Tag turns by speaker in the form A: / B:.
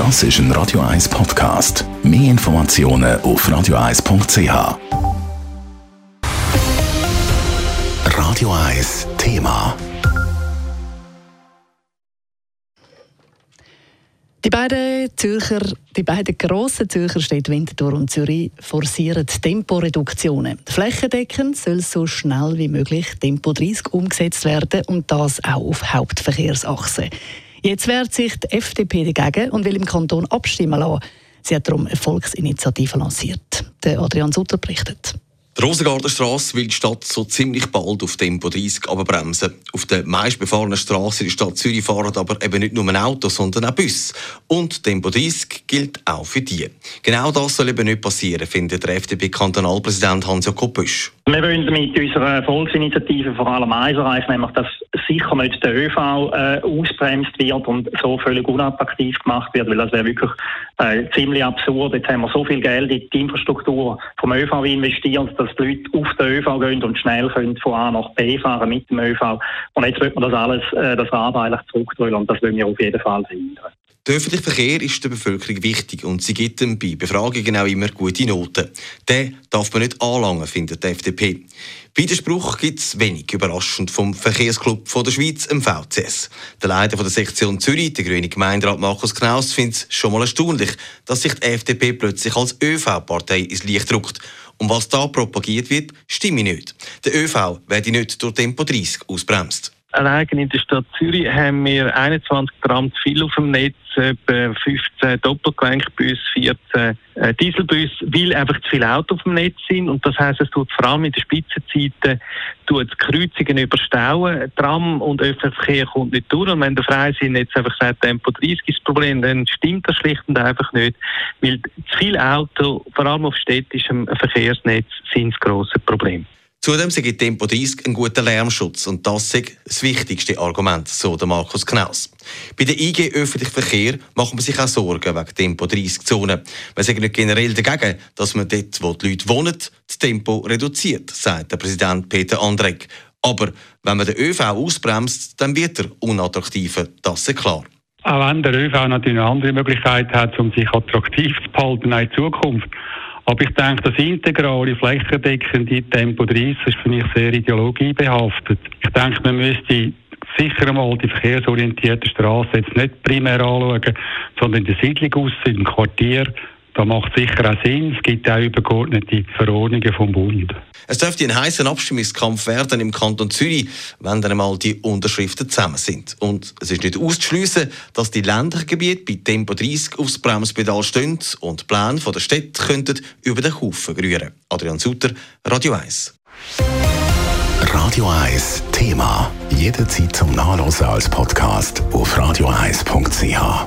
A: Das ist ein Radio 1 Podcast. Mehr Informationen auf radio1.ch. Radio 1 Thema.
B: Die beiden, Zürcher, die beiden grossen Zürcher Städte Winterthur und Zürich forcieren Temporeduktionen. Flächendeckend soll so schnell wie möglich Tempo 30 umgesetzt werden und das auch auf Hauptverkehrsachsen. Jetzt wehrt sich die FDP dagegen und will im Kanton abstimmen lassen. Sie hat darum eine Volksinitiative lanciert. Der Adrian Sutter berichtet.
C: Die Rosengartenstrasse will die Stadt so ziemlich bald auf Tempo 30 abbremsen. Auf der meistbefahrenen Straße in der Stadt Zürich fahren aber eben nicht nur Autos, sondern auch Bus. Und Tempo 30 gilt auch für die. Genau das soll eben nicht passieren, findet der FDP-Kantonalpräsident Hans-Jakob Büsch.
D: Wir wollen mit unserer Volksinitiative vor allem eins erreichen, nämlich dass sicher nicht der ÖV äh, ausbremst wird und so völlig unattraktiv gemacht wird, weil das wäre wirklich äh, ziemlich absurd. Jetzt haben wir so viel Geld in die Infrastruktur vom ÖV investiert, dass die Leute auf den ÖV gehen und schnell können von A nach B fahren mit dem ÖV. Und jetzt wird man das alles, äh, das Rad eigentlich zurückdrehen und das wollen wir auf jeden Fall verhindern.
C: Der öffentliche Verkehr ist der Bevölkerung wichtig und sie gibt ihm bei Befragungen auch immer gute Noten. Den darf man nicht anlangen, findet die FDP. Widerspruch gibt es wenig, überraschend vom Verkehrsclub von der Schweiz, im VCS. Der Leiter von der Sektion Zürich, der grüne Gemeinderat Markus Knaus, findet es schon mal erstaunlich, dass sich die FDP plötzlich als ÖV-Partei ins Licht drückt. Und was da propagiert wird, stimme nicht. Der ÖV werde nicht durch Tempo 30 ausbremst.
E: Allein in der Stadt Zürich haben wir 21 Gramm zu viel auf dem Netz, etwa 15 Doppelgelenkbus, 14 äh, Dieselbus, weil einfach zu viele Autos auf dem Netz sind. Und das heisst, es tut vor allem in den Spitzenzeiten tut Kreuzungen überstauen. Tram und öffentlicher Verkehr kommt nicht durch. Und wenn der Freisinn jetzt einfach sagt, Tempo 30 ist das Problem, dann stimmt das schlicht und einfach nicht. Weil zu viele Autos, vor allem auf städtischem Verkehrsnetz, sind das grosse Problem.
C: Zudem sei Tempo 30 ein guter Lärmschutz und das sei das wichtigste Argument, so der Markus Knaus. Bei der IG öffentlichen Verkehr machen wir sich auch Sorgen wegen Tempo 30 Zonen. Wir sagen nicht generell dagegen, dass man dort, wo die Leute wohnen, das Tempo reduziert, sagt der Präsident Peter Andreck. Aber wenn man den ÖV ausbremst, dann wird er unattraktiver, das ist klar.
F: Auch wenn der ÖV natürlich eine andere Möglichkeit hat, um sich attraktiv zu behalten in Zukunft, aber ich denke, das integrale, flächendeckende Tempo 30 ist für mich sehr ideologiebehaftet. Ich denke, man müsste sicher einmal die verkehrsorientierte Straße jetzt nicht primär anschauen, sondern in der Siedlung aus, im Quartier. Da macht sicher auch Sinn. Es gibt auch übergeordnete Verordnungen vom Bund.
C: Es dürfte ein heißer Abstimmungskampf werden im Kanton Zürich, wenn dann einmal die Unterschriften zusammen sind. Und es ist nicht auszuschliessen, dass die ländlichen Gebiete bei Tempo 30 aufs Bremspedal stehen und die Pläne der Städte könnten über den Haufen rühren. Adrian Sutter, Radio 1.
A: Radio 1 Thema. Jederzeit zum Nachlesen als Podcast auf radio1.ch.